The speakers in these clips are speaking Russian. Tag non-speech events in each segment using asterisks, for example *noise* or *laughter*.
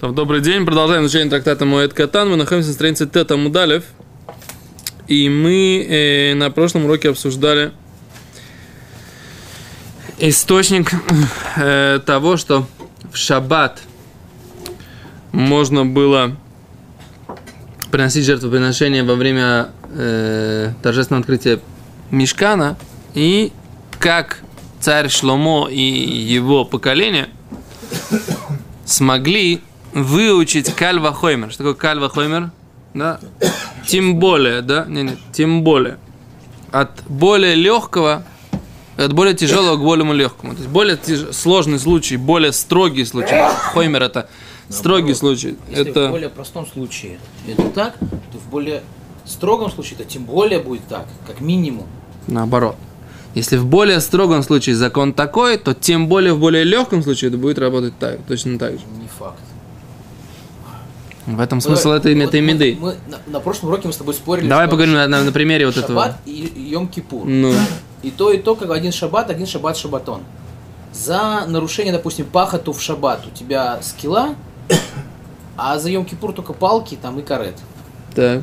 Там, добрый день, продолжаем изучение трактата Моэд Катан. Мы находимся на странице Тета Мудалев. И мы э, на прошлом уроке обсуждали источник э, того, что в шаббат можно было приносить жертвоприношения во время э, торжественного открытия Мешкана. И как царь Шломо и его поколение смогли выучить кальва хоймер. Что такое кальва хоймер? Да? Тем более, да? Не, не, тем более. От более легкого, от более тяжелого к более легкому. То есть более тяж... сложный случай, более строгий случай. Хоймер это строгий случай. Если это... в более простом случае это так, то в более строгом случае это тем более будет так, как минимум. Наоборот. Если в более строгом случае закон такой, то тем более в более легком случае это будет работать так, точно так же. Не факт. В этом смысл этой мы- меды. Мы, на, на прошлом уроке мы с тобой спорили. Давай что поговорим на, на- на примере вот этого. Шаббат и Йом-Кипур. Ну, И то, и то, как один шаббат, один шаббат шаббатон. За нарушение, допустим, пахоту в шаббат у тебя скилла, а за Йом-Кипур только палки там и карет. так.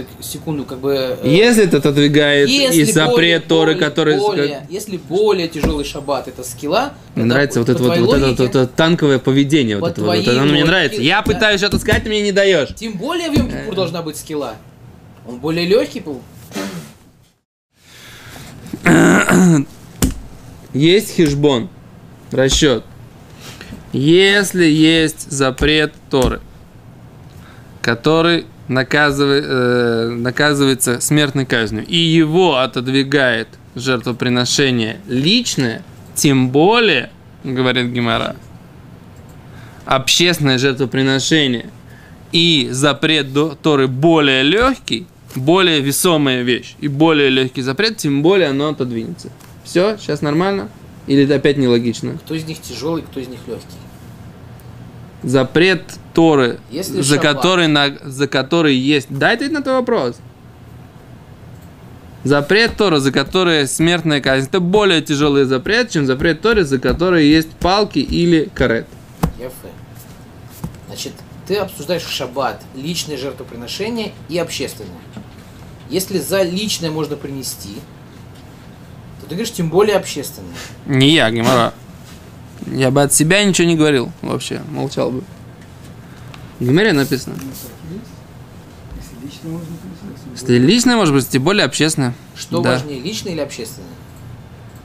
Так, секунду, как бы... э, Если это отодвигает если и запрет более- Торы, более- который... более- если более тяжелый шаббат это скилла, Мне нравится вот это вот, твоей вот это, логике, вот это танковое поведение. по Вот это, вот, оно мне логике, нравится. Я да. пытаюсь что-то сказать, ты мне не даешь. Тем более в Йом-Кипур должна быть скилла. Он более легкий был. *coughs* Есть хижбон, расчет. Если есть запрет Торы, который наказывает, э, наказывается смертной казнью, и его отодвигает жертвоприношение личное, тем более, говорит Гимара, общественное жертвоприношение и запрет до- Торы более легкий, более весомая вещь и более легкий запрет, тем более оно отодвинется. Все, сейчас нормально? Или это опять нелогично? Кто из них тяжелый, кто из них легкий. Запрет Торы, Если за, шаббат. который, на, за который есть... Дай ответить на твой вопрос. Запрет Торы, за который смертная казнь, это более тяжелый запрет, чем запрет Торы, за который есть палки или карет. Значит, ты обсуждаешь шаббат, личное жертвоприношение и общественное. Если за личное можно принести, то ты говоришь, тем более общественное. Не я, Гимара. Я бы от себя ничего не говорил вообще, молчал бы. В Гимаре написано. Если личное, может быть, тем более общественное. Что Да. важнее, личное или общественное?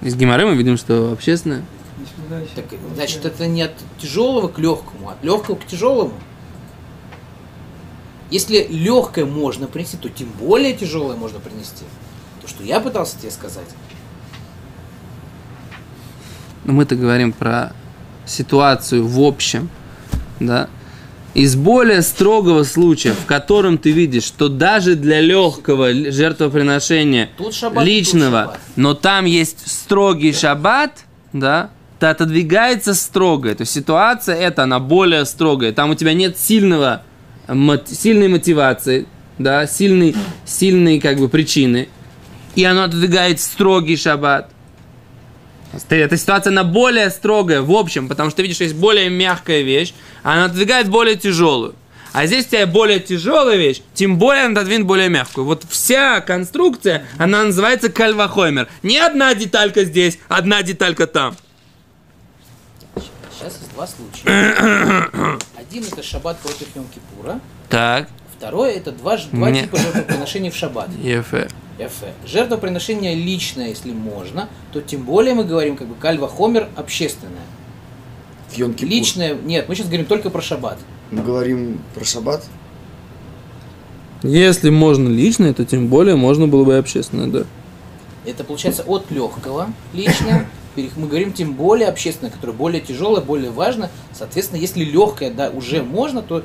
Из Гимары мы видим, что общественное. Так, значит, это не от тяжелого к легкому, а от легкого к тяжелому. Если легкое можно принести, то тем более тяжелое можно принести. То, что я пытался тебе сказать. Но мы-то говорим про ситуацию в общем, да, из более строгого случая, в котором ты видишь, что даже для легкого жертвоприношения шаббат, личного, но там есть строгий шаббат, да, то отодвигается строгое. То есть ситуация эта, она более строгая. Там у тебя нет сильного, сильной мотивации, да, сильной, сильной как бы причины. И оно отодвигает строгий шаббат. Эта ситуация, она более строгая в общем, потому что видишь, есть более мягкая вещь, она отодвигает более тяжелую. А здесь у тебя более тяжелая вещь, тем более она отодвинет более мягкую. Вот вся конструкция, она называется кальвахоймер. Не одна деталька здесь, одна деталька там. Сейчас есть два случая. *coughs* Один это шаббат против Йом-Кипура. Так, Второе это два, два Не. типа жертвоприношений в шаббат. ефе. Яфе. Жертвоприношение личное, если можно, то тем более мы говорим как бы кальва хомер общественное. В. Личное, нет, мы сейчас говорим только про шаббат. Мы говорим про шаббат. Если можно личное, то тем более можно было бы и общественное, да. Это получается от легкого личное. Мы говорим тем более общественное, которое более тяжелое, более важно. Соответственно, если легкое, да, уже можно, то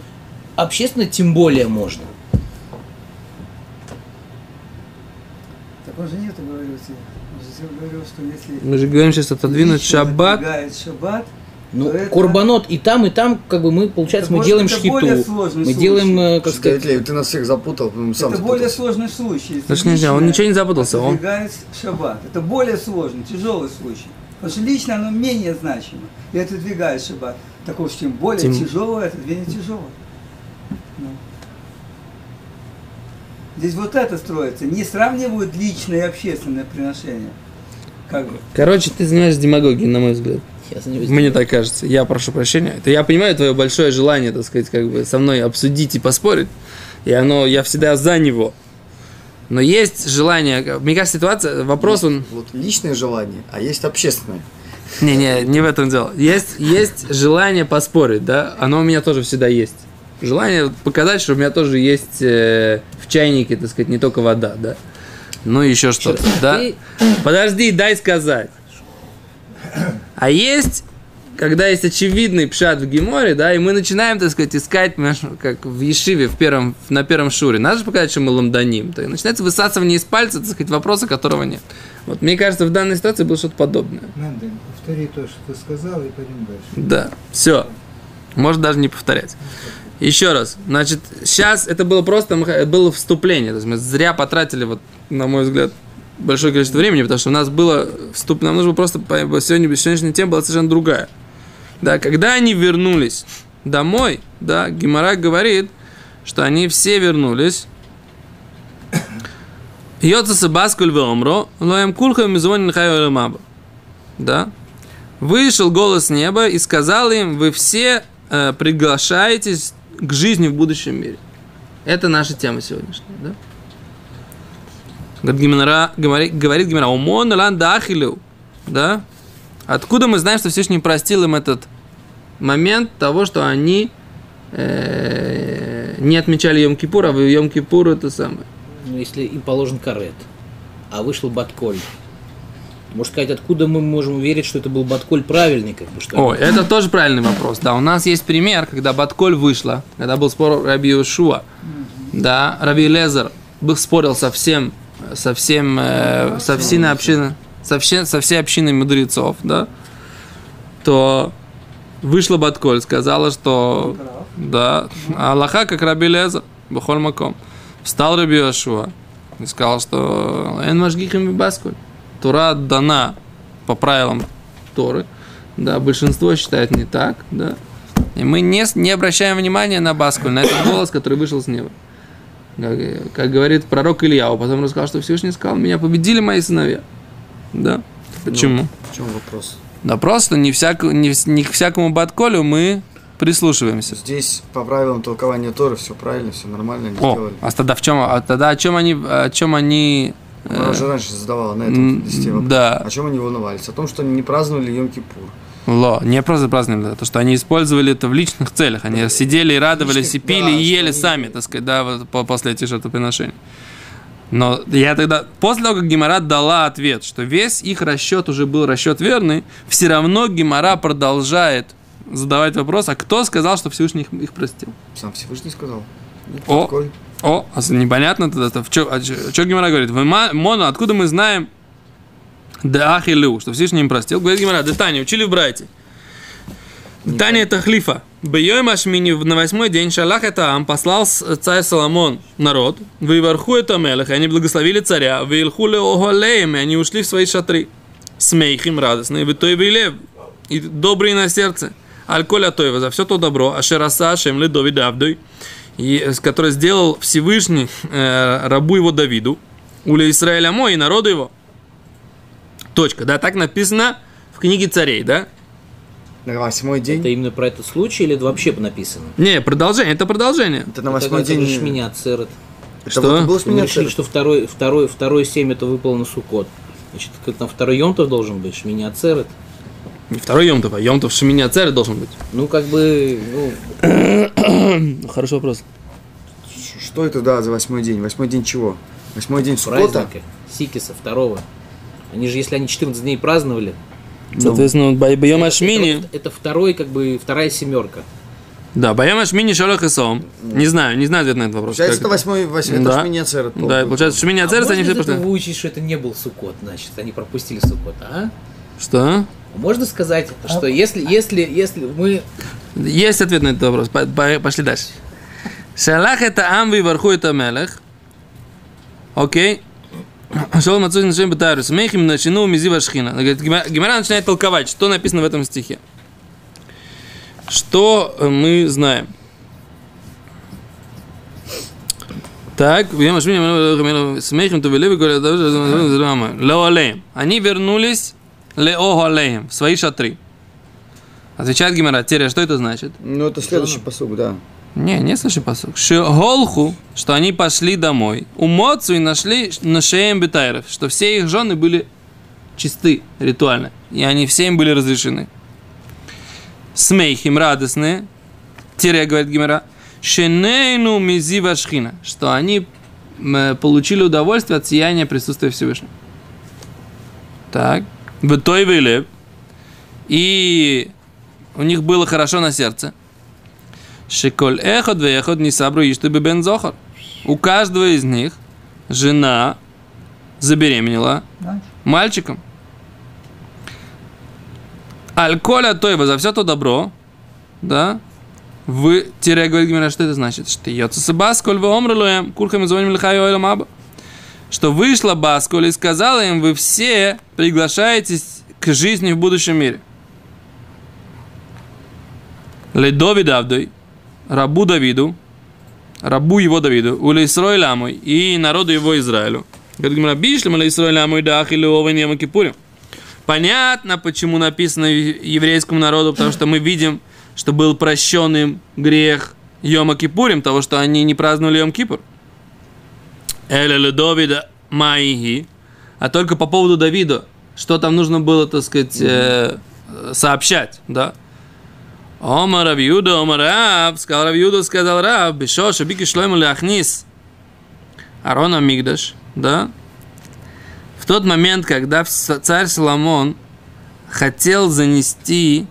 общественное тем более можно. Так он же нет, говорил тебе. Он же тебе говорил, что если... Мы же говорим сейчас отодвинуть шаббат. шаббат, Ну, то это- курбанот и там, и там, как бы мы, получается, Это мы может- делаем это более шхиту. сложный Мы случай. делаем, э, как сказать, Лев, ты нас всех запутал, сам это более запутался. сложный случай. Значит, нельзя, он ничего не запутался, он- шаббат. Это более сложный, тяжелый случай. Потому что лично оно менее значимо. И отодвигает шаббат. Так уж тем более Тем- тяжелое, отодвинет тяжелое. Ну. Здесь вот это строится. Не сравнивают личное и общественное приношение. Как бы. Короче, ты занимаешься демагогией, на мой взгляд. Я занимаюсь Мне так кажется. Я прошу прощения. Это я понимаю твое большое желание, так сказать, как бы со мной обсудить и поспорить. И оно, я всегда за него. Но есть желание, мне кажется, ситуация, вопрос он... Вот личное желание, а есть общественное. Не-не, не в этом дело. Есть, есть желание поспорить, да? Оно у меня тоже всегда есть. Желание показать, что у меня тоже есть э, в чайнике, так сказать, не только вода, да? Ну, еще что-то, да? Ты- Подожди, дай сказать. А есть, когда есть очевидный пшат в Геморе, да, и мы начинаем, так сказать, искать, как в Ешиве, в первом, на первом шуре. Надо же показать, что мы ламданим. То начинается высасывание из пальца, так сказать, вопроса, которого нет. Вот мне кажется, в данной ситуации было что-то подобное. Мендель, повтори то, что ты сказал, и пойдем дальше. Да, все. Может даже не повторять. Еще раз. Значит, сейчас это было просто было вступление. То есть мы зря потратили, вот, на мой взгляд, большое количество времени, потому что у нас было вступ... Нам нужно было просто... Сегодня, сегодняшняя тема была совершенно другая. Да, когда они вернулись домой, да, Гимара говорит, что они все вернулись. Йоца сабаскуль веомро, лоем кулха мизвонин хайо. Да? Вышел голос неба и сказал им, вы все э, приглашаетесь к жизни в будущем мире. Это наша тема сегодняшняя, да? Говорит Гимара, говорит, говорит умон да? Откуда мы знаем, что Всевышний простил им этот момент того, что они э, не отмечали Йом-Кипур, а в Йом-Кипур это самое. Ну, если им положен карет, а вышел Батколь. Можно сказать, откуда мы можем уверить, что это был Батколь правильный, как бы что? О, это тоже правильный вопрос. Да, у нас есть пример, когда Батколь вышла, когда был спор Раби Ушуа, да, Раби Лезер был спорил со всем, со всем, э, со всей общиной, со, все, со всей общиной мудрецов, да, то вышла Батколь, сказала, что да, Аллаха как Раби Лезер, Бухоль Маком. Встал Раби Ушуа и сказал, что Эн Машгихим Басколь. Тура дана по правилам Торы, да, большинство считает не так, да, и мы не, не обращаем внимания на Баскуль, на этот голос, который вышел с неба. Как, как говорит пророк Ильяу, потом рассказал, что Всевышний сказал, меня победили мои сыновья. Да. Почему? В чем вопрос? Да просто не, всяк, не, не к всякому Батколю мы прислушиваемся. Здесь по правилам толкования Торы все правильно, все нормально они О, сделали. а тогда в чем, а тогда о чем они, о чем они, Она э, уже раньше задавала на этом листе вопрос. да. О чем они волновались? О том, что они не праздновали Йом-Кипур. Ло, не просто праздновали, то, что они использовали это в личных целях. Они сидели и радовались, и Личных, пили, да, и ели они- сами, так сказать, да, вот по- после этих жертвоприношений. Но я тогда, после того, как Гимара дала ответ, что весь их расчет уже был расчет верный, все равно Гимара продолжает задавать вопрос, а кто сказал, что Всевышний их, их простил? Сам Всевышний сказал. О, Такой. О, а непонятно тогда, то чё, а Гимара говорит? Вы, Моно, откуда мы знаем, да ахилю, что Всевышний им простил? Говорит Гимара, да Таня, учили в Брайте. Таня это хлифа. Бьем Ашмини на восьмой день Шалах это Ам послал царь Соломон народ, выверху это Мелех, и они благословили царя, вильхуле оголеем, и они ушли в свои шатры. Смейхим радостные, вы той лев, и добрые на сердце. Аль-Коля Тойва, за все то добро, Ашераса Шем Ледови Давдой, и, э, который сделал Всевышний э, рабу его Давиду, Уля Израиля мой и народу его. Точка, да, так написано в книге царей, да? На восьмой день. Это именно про этот случай или это вообще написано? Не, продолжение, это продолжение. Это на восьмой день. Шминя Ацерет. Это Что? вот было Мы решили, что второй, второй, второй семь это выпало на Сукот. Значит, как там второй Йомтов должен быть, Шминя Ацерет. Не второй Йомтов, а Йомтов Шемини Ацер должен быть. Ну, как бы, ну, *coughs* Хороший вопрос. Что это, да, за восьмой день? Восьмой день чего? Восьмой день праздника, Сикиса второго. Они же, если они 14 дней праздновали, Соответственно, Байом Ашмини. это, это второй, как бы, вторая семерка. Да, Байом Ашмини Шолох и Сом. Не знаю, не знаю ответ на этот вопрос. Получается, Как это восьмой, восьмой, Да. это Шминя Ацерет. Да, получается, Шемини а Ацер, можно они все пошли. выучить, что это не был Сукот, значит, они пропустили Сукот, а? Что? Можно сказать, что если, если, если мы Есть ответ на этот вопрос. По- по- Пошли дальше. Шалах это Ам варху это Мелех. Окей. Шел Мацуй на Шем Бетайрус. Мехим начину мизива шхина. Гемара начинает толковать, что написано в этом стихе. Что э, мы знаем? Так, смехим тувелеви, Леолеем. Они вернулись Леоголеем, в свои шатры. Отвечает Гимара, Теря, что это значит? Ну, это следующий посуг, да. Не, не слыши посук. Шиголху, что они пошли домой. У Моцу и нашли Нашеем Бетайров, что все их жены были чисты ритуально. И они все им были разрешены. Смех им радостные. Тире, говорит Гимера. Шенейну мизива шхина. Что они получили удовольствие от сияния присутствия Всевышнего. Так. В той вылеп. И у них было хорошо на сердце. Шиколь эхот вехот не сабру ишту бен зохар. У каждого из них жена забеременела мальчиком. Аль-коля тойба за все то добро, да, в тире говорит Гимара, что это значит? Что йоца басколь в омрулуем, курхам звоним лихаю ойлам аба. Что вышла Басколь и сказала им, вы все приглашаетесь к жизни в будущем мире. Ледови Давдой, рабу Давиду, рабу его Давиду, у Лейсрой Ламой и народу его Израилю. Говорит Гимара, бишлем Лейсрой Ламой да ахили овен яма кипурим. Понятно, почему написано еврейскому народу, потому что мы видим, что был прощен им грех Йома Кипурим, того, что они не праздновали Йом Кипур. Эля Ледовида Маихи. А только по поводу Давида, что там нужно было, так сказать, э, сообщать, да? Омар Равиуда, Омар Рав, сказал Равиуда, сказал Рав, Бешо, Шабики Шлойму Ляхнис, Арона Мигдаш, да? В тот момент, когда царь Соломон хотел занести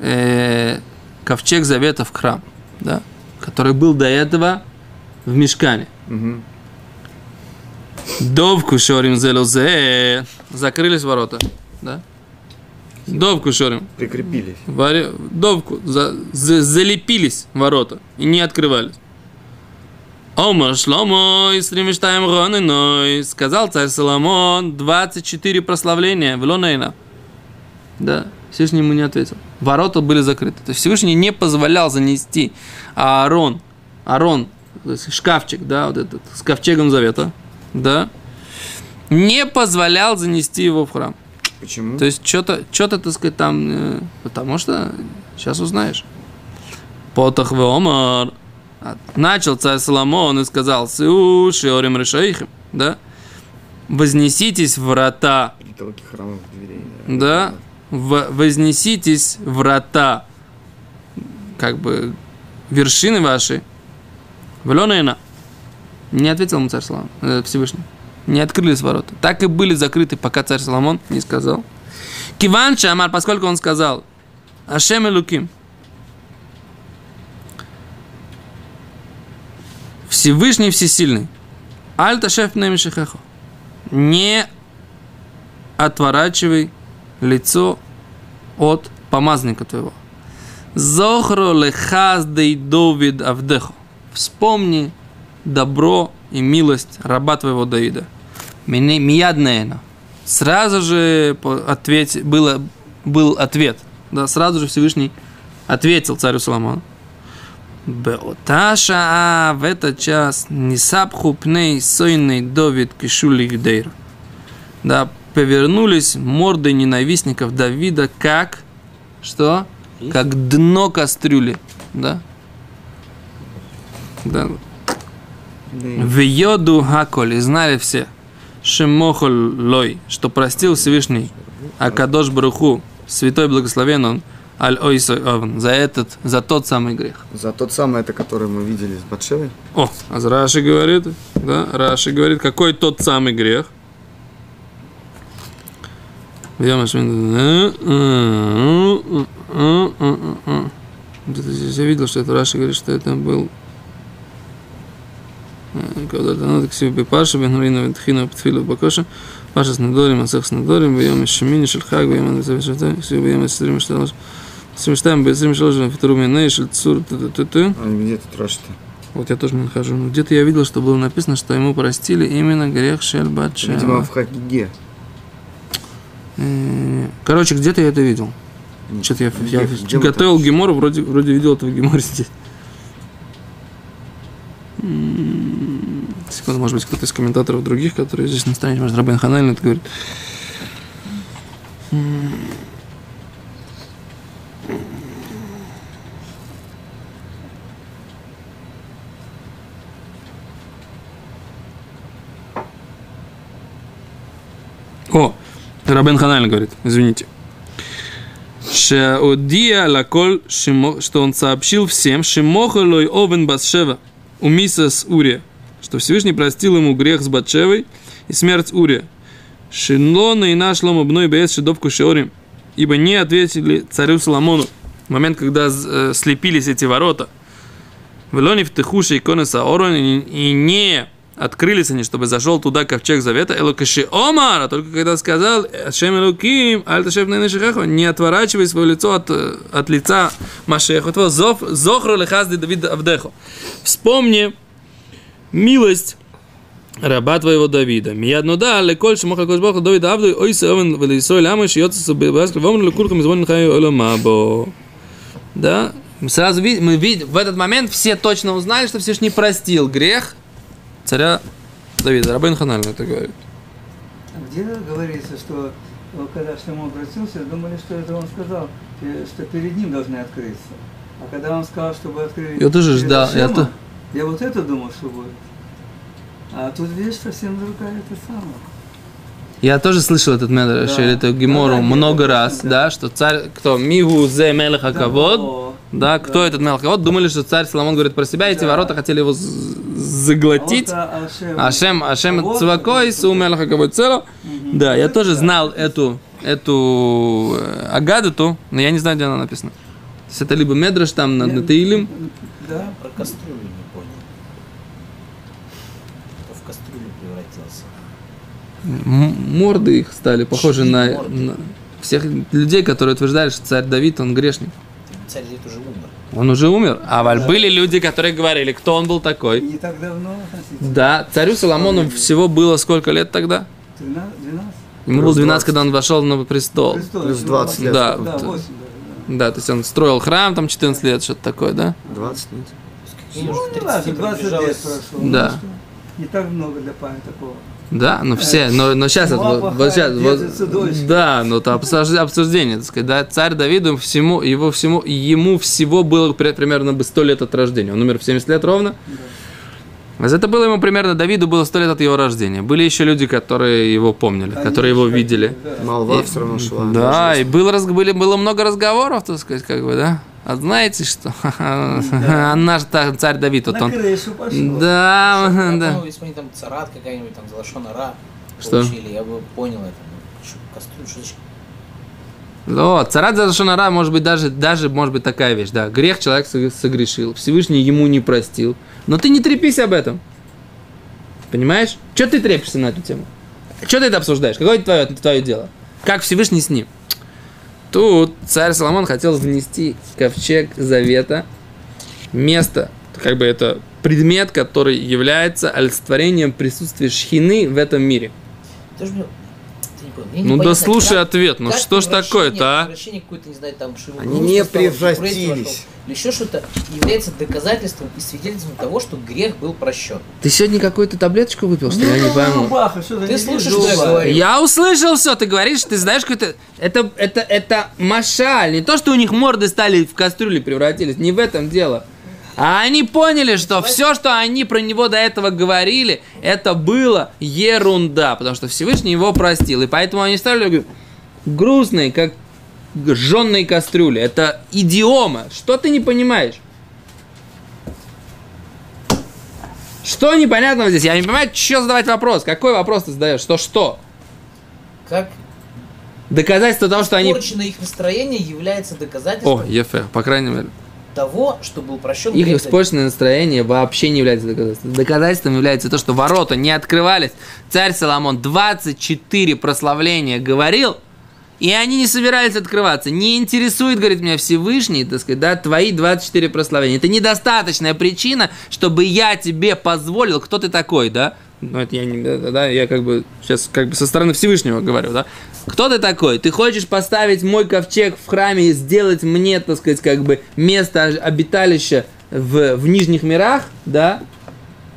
э, ковчег завета в храм, да? который был до этого в мешкане. Мгм. Довку шорим зелозе. Закрылись ворота. Да? Довку шорим. Прикрепились. Варе- Довку. За- за- залепились ворота. И не открывались. Омар Шломо и Сримиштаем Роненой. Сказал царь Соломон 24 прославления в Лонейна. Да, Всевышний ему не ответил. Ворота были закрыты. То есть Всевышний не позволял занести Аарон, Аарон, шкафчик, да, вот этот, с ковчегом завета, да, не позволял занести его в храм. Почему? То есть что-то, что-то, так сказать, там, э, потому что сейчас узнаешь. Потах в Омар. А, Начал царь Соломон и сказал, Сиу, Шиорим Решаихим, да? Вознеситесь врата, Потолки храмов дверей. да? В- вознеситесь врата, как бы, вершины ваши. Вленена. Не ответил ему царь Соломон, э, Всевышний. Не открылись ворота. Так и были закрыты, пока царь Соломон не сказал. Киван Шамар, поскольку он сказал, Ашем и Луким. Всевышний Всесильный. Альта шеф Немишехехо. Не отворачивай лицо от помазника твоего. Зохро лехаз дей Довид Авдехо. Вспомни добро и милость раба твоего Давида. Мияднеена. Сразу же ответь, было, был ответ. Да, сразу же Всевышний ответил царю Соломону. Беоташа в этот час не сапху пней сойный Довид кишули гдейр. Да, повернулись морды ненавистников Давида как, что? Как дно кастрюли, да? Да. В йоду хаколь, и знали все, шемохоль лой, что простил Всевышний Акадош Баруху, святой благословен он, аль ойсой овн, за этот, за тот самый грех. За тот самый, это, который мы видели с Батшевой. О, а Раши говорит, да, Раши говорит, какой тот самый грех? Я видел, что это Раши говорит, что это был когда-то дано так себе паша, бенурина, вентхина, птфилу, бакоша, паша с надорим, асах с надорим, бьем из шумини, шельхаг, бьем из завишата, все бьем из стрим, что лошадь. Смештаем, бьем из фитруми, нейшель, цур, т-т-т-т. А где ты трош-то? Вот я тоже не нахожу. Ну, где-то я видел, что было написано, что ему простили именно грех Шельбача. Видимо, в Хагиге. Э, короче, где-то я это видел. Что-то я, я готовил Гемор, вроде, вроде видел этого Гемора здесь. Секунду, может быть, кто-то из комментаторов других, которые здесь на странице, может, Рабен Ханель это говорит. О, Рабен Ханель говорит, извините. Шаудия лаколь, что он сообщил всем, Шимохалой Овен Басшева, у миссис Урия, что Всевышний простил ему грех с Батшевой и смерть Урия. Шинлона и наш лом обной бес шедовку шеорим, ибо не ответили царю Соломону в момент, когда э, слепились эти ворота. Велони в тыхуше иконы Саорон, и не открылись они, чтобы зашел туда ковчег завета, Элокаши Омар, а только когда сказал, Ашем Элоким, Альташев Нейнешихаху, не отворачивай свое лицо от, э, от лица Машеху, зов, Зохру Лехазди Давид Авдеху. Вспомни милость раба твоего Давида. Миядно да, леколь шмоха кош баху Давида Авду, ой сеовен велисой ламы, шьется суббаскр, вомр лекуркам изволен хаю оламабо. Да? Мы сразу видим, мы видим, в этот момент все точно узнали, что Всевышний простил грех царя Давида. Рабин Ханаль это говорит. А Где говорится, что э, когда Шлемо обратился, думали, что это он сказал, э, что перед ним должны открыться. А когда он сказал, чтобы открыть Я тоже перед ждал, то- я вот это думал, что будет. А тут видишь, совсем другая это самое. Я тоже слышал этот медраш, Да. или это Гемору Да, да, много это раз, да. да. что царь, кто, Мигу зе Мелеха Да, Кавод, о, да, кто да. этот Мелеха Кавод, думали, что царь Соломон говорит про себя, эти Да. ворота хотели его заглотить. А а, Ашем, Ашем, Вот, Цвакой, Су Мелеха Кавод Цело. Да, я тоже да. знал эту, эту э, Агадату, но я не знаю, где она написана. То есть это либо Медраш там на, на Таилим, Да. Про кастрюлю не понял. Кто в кастрюлю превратился? М- морды их стали похожи на, на всех людей, которые утверждали, что царь Давид, он грешник. Царь Давид уже умер. Он уже умер. А Да. были люди, которые говорили, кто он был такой. Не так давно, относительно. Да, царю Соломону всего было сколько лет тогда? 13, 12? Ему было 12, 20. когда он вошел на престол. Престол, плюс ну, 20 лет. Да, Да, вот, 8 даже, Да, то есть он строил храм там 14 лет, что-то такое, да? 20 нет. И да. уже Ну, 30 важно, 20 лет прошло. Да. Ну, Не так много для памяти такого. Да, ну все, но, но сейчас, вот, вот сейчас, вот- да, ну это обсужд- обсуждение, так сказать, да, царь Давиду всему, его всему, ему всего было при- примерно бы 100 лет от рождения, он умер в 70 лет ровно, А это было ему примерно, Давиду было 100 лет от его рождения, были еще люди, которые его помнили, которые его Конечно, видели, да. Молва И- все равно шла. Да, и было, раз- были, было много разговоров, так сказать, как бы, да. А знаете что? *laughs* А наш та- царь Давид, вот На он. крышу пошло. Да, Ну, *laughs* да. если бы они там царат какая-нибудь, там, Залашона Ра Что? получили, я бы понял это. Ну, значит? О, царат за Шонара, может быть, даже, даже, может быть, такая вещь, да. Грех человек сог- согрешил, Всевышний ему не простил. Но ты не трепись об этом. Понимаешь? Что ты трепишься на эту тему? Что ты это обсуждаешь? Какое это твое, твое дело? Как Всевышний с ним? Тут царь Соломон хотел внести ковчег завета, место, как бы это предмет, который является олицетворением присутствия шхины в этом мире. Ты же мне- ты не понял, мне Ну да слушай как- ответ, ну как что ж такое-то, а? Какой-то, не знаю, там Шиву Они не превратились. Или еще что-то является доказательством и свидетельством того, что грех был прощен. Ты сегодня какую-то таблеточку выпил, что ли? я не Ну, пойму. Что за Ты вижу что я говорю? Я услышал все, ты говоришь, ты знаешь какой-то... Это, это, это машаль, не то, что у них морды стали в кастрюли превратились, не в этом дело. А они поняли, что все, что они про него до этого говорили, это было ерунда, потому что Всевышний его простил. И поэтому они стали грустные, как жженные кастрюли. Это идиома. Что ты не понимаешь? Что непонятного здесь? Я не понимаю, что задавать вопрос. Какой вопрос ты задаешь? Что что? Как Доказательство того, что они... испорченное их настроение является доказательством О, ЕФ, по крайней мере. Того, что был прощен Их грех испорченное настроение вообще не является доказательством. Доказательством является то, что ворота не открывались. Царь Соломон 24 прославления говорил, И они не собирались открываться. Не интересует, говорит меня Всевышний, так сказать, да, твои 24 прославления. Это недостаточная причина, чтобы я тебе позволил, кто ты такой, да? Ну, это я не, да, да, я как бы сейчас как бы со стороны Всевышнего говорю, да? Кто ты такой? Ты хочешь поставить мой ковчег в храме и сделать мне, так сказать, как бы место обиталища в, в нижних мирах, да?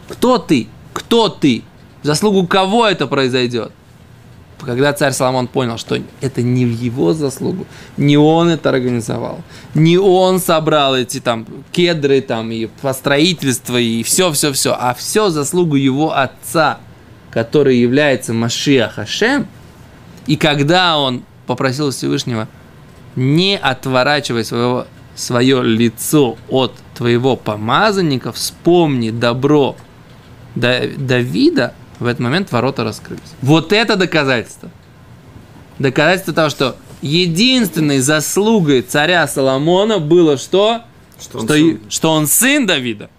Кто ты? Кто ты? В заслугу кого это произойдет? когда царь Соломон понял, что это не в его заслугу, не он это организовал, не он собрал эти там кедры там и построительство и все-все-все, а все заслугу его отца, который является Машиа Хашем, и когда он попросил Всевышнего, не отворачивай своего, свое лицо от твоего помазанника, вспомни добро Давида, в этот момент ворота раскрылись. Вот это доказательство. Доказательство того, что единственной заслугой царя Соломона было что? Что он что, сын. что он сын Давида.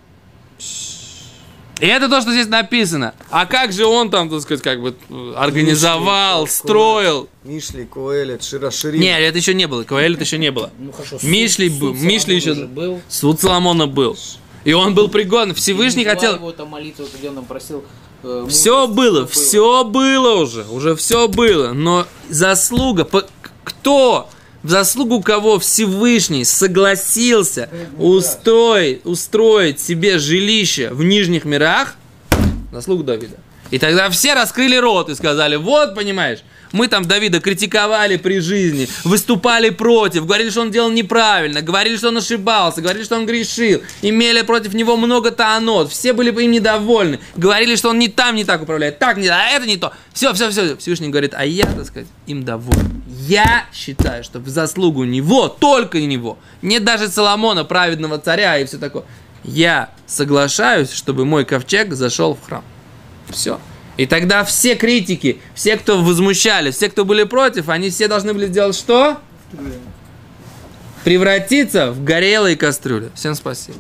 И это то, что здесь написано. А как же он там, так сказать, как бы организовал, Мишли, строил? Мишли, Коэлет, Шира, Ширим. Не, это еще не было. Коэлит еще не было. Ну хорошо. Мишли суд- был, суд Мишли еще- был. Суд Соломона был. И он был пригоден. Всевышний хотел... его там молитву, где он просил. э, Все было, всё все было уже, уже все было. Но заслуга, по- кто, в заслугу кого Всевышний согласился устроить, устроить себе жилище в нижних мирах, заслуга Давида. И тогда все раскрыли рот и сказали, вот, понимаешь, мы там Давида критиковали при жизни, выступали против, говорили, что он делал неправильно, говорили, что он ошибался, говорили, что он грешил, имели против него много таанот, все были бы им недовольны, говорили, что он не там не так управляет, так не, а это не то. Все, все, все. Всевышний говорит, а я, так сказать, им доволен. Я считаю, что в заслугу него, только него, не даже Соломона, праведного царя и все такое, я соглашаюсь, чтобы мой ковчег зашел в храм. Все. И тогда все критики, все, кто возмущались, все, кто были против, они все должны были сделать что? Превратиться в горелые кастрюли. Всем спасибо.